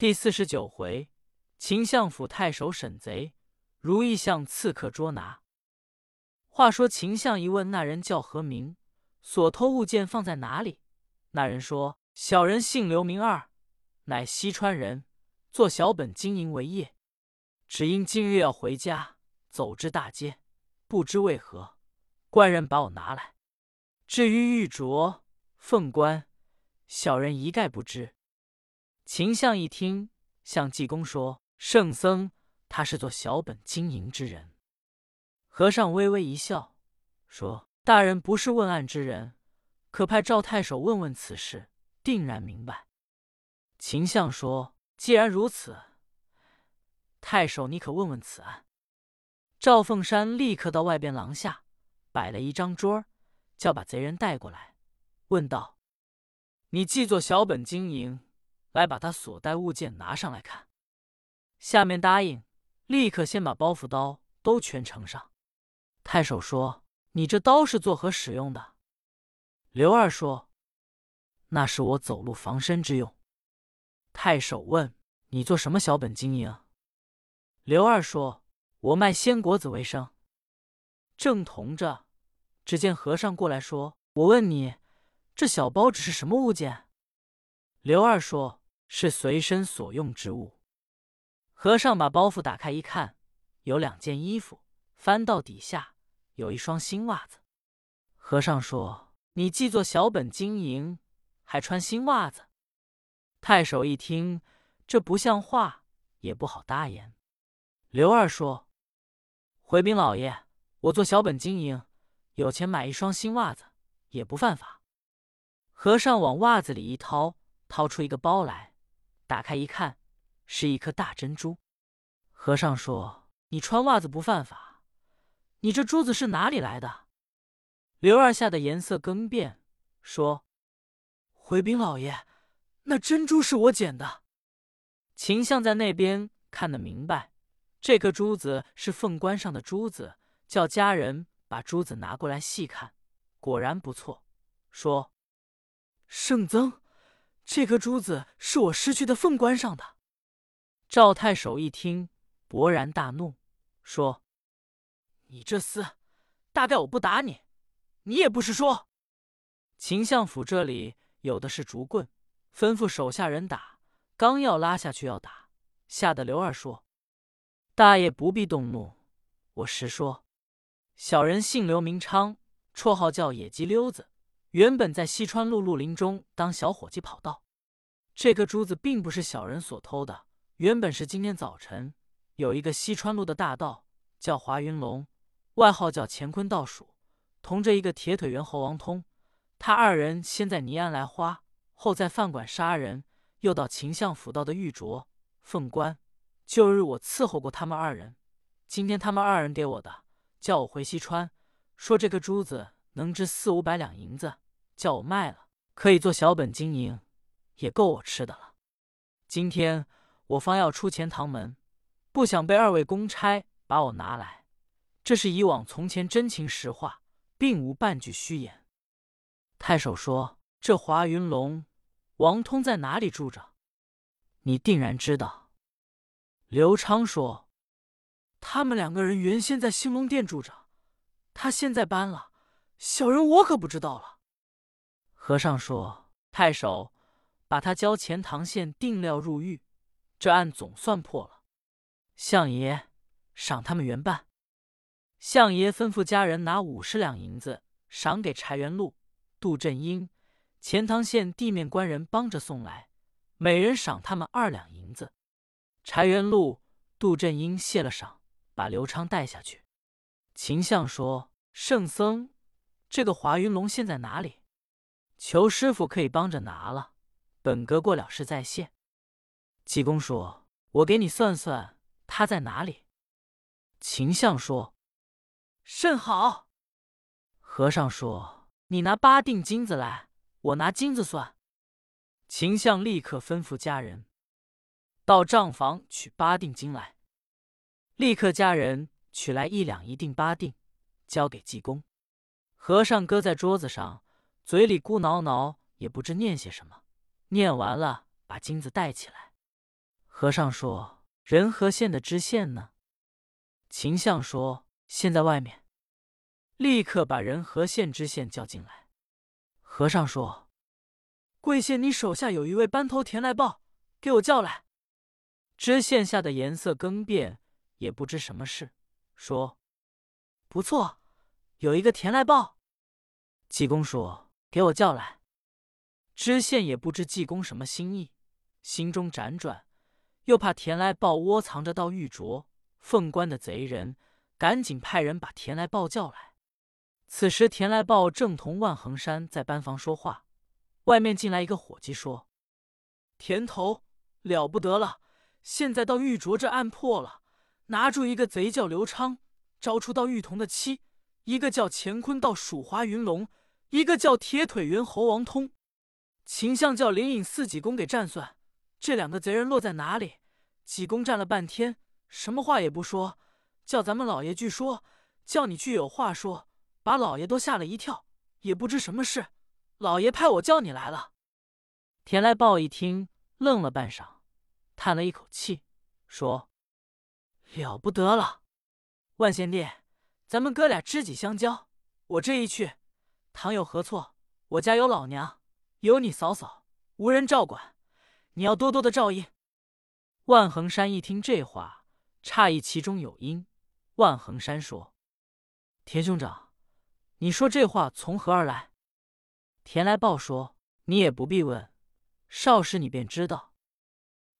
第四十九回，秦相府太守审贼，如意向刺客捉拿。话说秦相一问那人叫何名，所偷物件放在哪里？那人说：“小人姓刘，名二，乃西川人，做小本经营为业。只因今日要回家，走至大街，不知为何，官人把我拿来。至于玉镯、凤冠，小人一概不知。”秦相一听，向济公说：“圣僧，他是做小本经营之人。”和尚微微一笑，说：“大人不是问案之人，可派赵太守问问此事，定然明白。”秦相说：“既然如此，太守你可问问此案。”赵凤山立刻到外边廊下摆了一张桌，叫把贼人带过来，问道：“你既做小本经营？”来，把他所带物件拿上来看。下面答应，立刻先把包袱刀都全呈上。太守说：“你这刀是作何使用的？”刘二说：“那是我走路防身之用。”太守问：“你做什么小本经营？”刘二说：“我卖鲜果子为生。”正同着，只见和尚过来说：“我问你，这小包只是什么物件？”刘二说。是随身所用之物。和尚把包袱打开一看，有两件衣服，翻到底下有一双新袜子。和尚说：“你既做小本经营，还穿新袜子？”太守一听，这不像话，也不好答言。刘二说：“回禀老爷，我做小本经营，有钱买一双新袜子，也不犯法。”和尚往袜子里一掏，掏出一个包来。打开一看，是一颗大珍珠。和尚说：“你穿袜子不犯法，你这珠子是哪里来的？”刘二吓得颜色更变，说：“回禀老爷，那珍珠是我捡的。”秦相在那边看得明白，这颗珠子是凤冠上的珠子，叫家人把珠子拿过来细看，果然不错。说：“圣僧。”这颗珠子是我失去的凤冠上的。赵太守一听，勃然大怒，说：“你这厮，大概我不打你，你也不是说。”秦相府这里有的是竹棍，吩咐手下人打，刚要拉下去要打，吓得刘二说：“大爷不必动怒，我实说，小人姓刘，名昌，绰号叫野鸡溜子。”原本在西川路绿林中当小伙计跑道，这颗珠子并不是小人所偷的。原本是今天早晨有一个西川路的大盗叫华云龙，外号叫乾坤倒数，同着一个铁腿猿猴王通，他二人先在泥庵来花，后在饭馆杀人，又到秦相府盗的玉镯、凤冠。旧日我伺候过他们二人，今天他们二人给我的，叫我回西川，说这颗珠子。能值四五百两银子，叫我卖了，可以做小本经营，也够我吃的了。今天我方要出钱塘门，不想被二位公差把我拿来。这是以往从前真情实话，并无半句虚言。太守说：“这华云龙、王通在哪里住着？你定然知道。”刘昌说：“他们两个人原先在兴隆殿住着，他现在搬了。”小人我可不知道了。和尚说：“太守，把他交钱塘县定料入狱，这案总算破了。相爷赏他们原办。”相爷吩咐家人拿五十两银子赏给柴元禄、杜振英，钱塘县地面官人帮着送来，每人赏他们二两银子。柴元禄、杜振英谢了赏，把刘昌带下去。秦相说：“圣僧。”这个华云龙现在哪里？求师傅可以帮着拿了。本阁过了事再现。济公说：“我给你算算他在哪里。”秦相说：“甚好。”和尚说：“你拿八锭金子来，我拿金子算。”秦相立刻吩咐家人到账房取八锭金来。立刻家人取来一两一锭八锭，交给济公。和尚搁在桌子上，嘴里咕挠挠，也不知念些什么。念完了，把金子带起来。和尚说：“仁和县的知县呢？”秦相说：“现在外面。”立刻把仁和县知县叫进来。和尚说：“贵县，你手下有一位班头田来报，给我叫来。”知县吓得颜色更变，也不知什么事，说：“不错，有一个田来报。”济公说：“给我叫来。”知县也不知济公什么心意，心中辗转，又怕田来报窝藏着盗玉镯、凤冠的贼人，赶紧派人把田来报叫来。此时田来报正同万恒山在班房说话，外面进来一个伙计说：“田头了不得了，现在到玉镯这案破了，拿住一个贼叫刘昌，招出到玉童的妻，一个叫乾坤到蜀华云龙。”一个叫铁腿猿猴王通，秦相叫灵隐寺济公给战算，这两个贼人落在哪里？济公站了半天，什么话也不说，叫咱们老爷去说，叫你去有话说，把老爷都吓了一跳，也不知什么事。老爷派我叫你来了。田来报一听，愣了半晌，叹了一口气，说：“了不得了，万贤弟，咱们哥俩知己相交，我这一去。”倘有何错，我家有老娘，有你嫂嫂，无人照管，你要多多的照应。万恒山一听这话，诧异其中有因。万恒山说：“田兄长，你说这话从何而来？”田来报说：“你也不必问，少时你便知道。”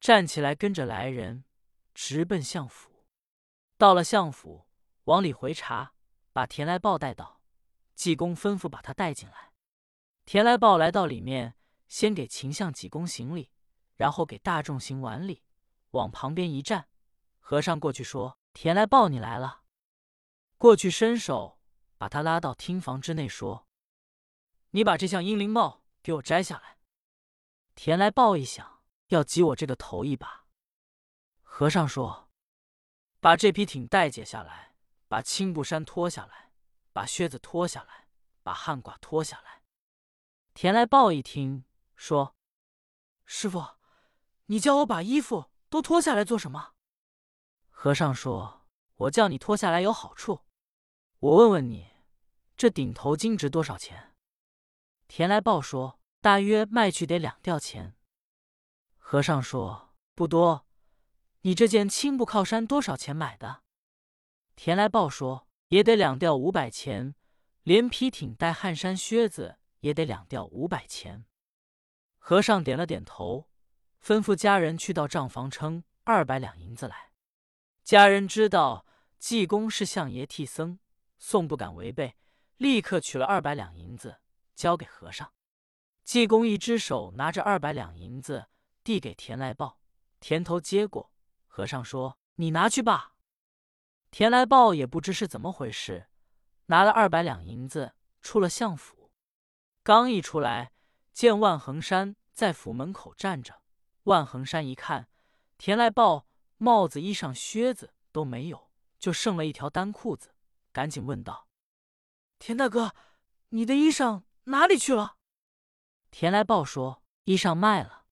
站起来，跟着来人，直奔相府。到了相府，往里回茶，把田来报带到。济公吩咐把他带进来。田来报来到里面，先给秦相济公行礼，然后给大众行完礼，往旁边一站。和尚过去说：“田来报，你来了。”过去伸手把他拉到厅房之内，说：“你把这项阴灵帽给我摘下来。”田来报一想，要挤我这个头一把。和尚说：“把这匹挺带解下来，把青布衫脱下来。”把靴子脱下来，把汗褂脱下来。田来报一听，说：“师傅，你叫我把衣服都脱下来做什么？”和尚说：“我叫你脱下来有好处。我问问你，这顶头巾值多少钱？”田来报说：“大约卖去得两吊钱。”和尚说：“不多。你这件青布靠衫多少钱买的？”田来报说。也得两吊五百钱，连皮艇带汗衫靴子也得两吊五百钱。和尚点了点头，吩咐家人去到账房称二百两银子来。家人知道济公是相爷替僧，宋不敢违背，立刻取了二百两银子交给和尚。济公一只手拿着二百两银子递给田来报，田头接过，和尚说：“你拿去吧。”田来报也不知是怎么回事，拿了二百两银子出了相府。刚一出来，见万恒山在府门口站着。万恒山一看，田来报帽子、衣裳、靴子都没有，就剩了一条单裤子，赶紧问道：“田大哥，你的衣裳哪里去了？”田来报说：“衣裳卖了。”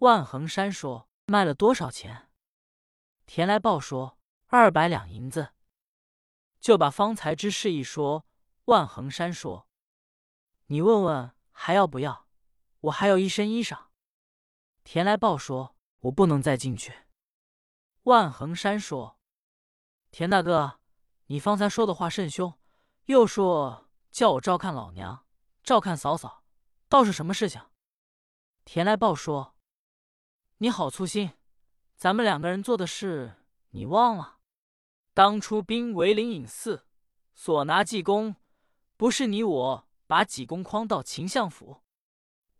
万恒山说：“卖了多少钱？”田来报说。二百两银子，就把方才之事一说。万恒山说：“你问问还要不要？我还有一身衣裳。”田来报说：“我不能再进去。”万恒山说：“田大哥，你方才说的话甚凶，又说叫我照看老娘，照看嫂嫂，倒是什么事情？”田来报说：“你好粗心，咱们两个人做的事，你忘了？”当初兵围灵隐寺，所拿济公，不是你我把济公诓到秦相府？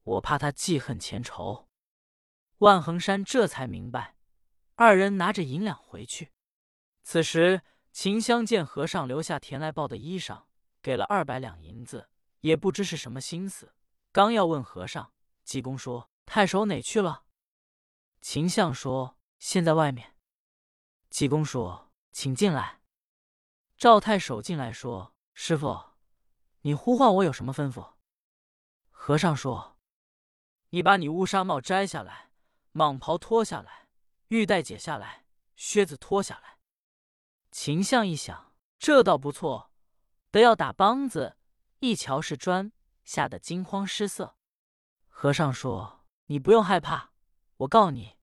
我怕他记恨前仇。万恒山这才明白，二人拿着银两回去。此时秦香见和尚留下田来报的衣裳，给了二百两银子，也不知是什么心思。刚要问和尚，济公说：“太守哪去了？”秦相说：“现在外面。”济公说。请进来。赵太守进来说：“师傅，你呼唤我有什么吩咐？”和尚说：“你把你乌纱帽摘下来，蟒袍脱下来，玉带解下来，靴子脱下来。秦相一想，这倒不错，得要打梆子。一瞧是砖，吓得惊慌失色。和尚说：“你不用害怕，我告你。”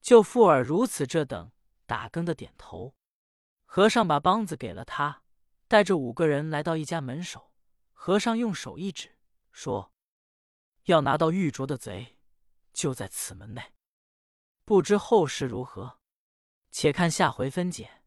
就附耳如此这等，打更的点头。和尚把梆子给了他，带着五个人来到一家门首。和尚用手一指，说：“要拿到玉镯的贼，就在此门内。”不知后事如何，且看下回分解。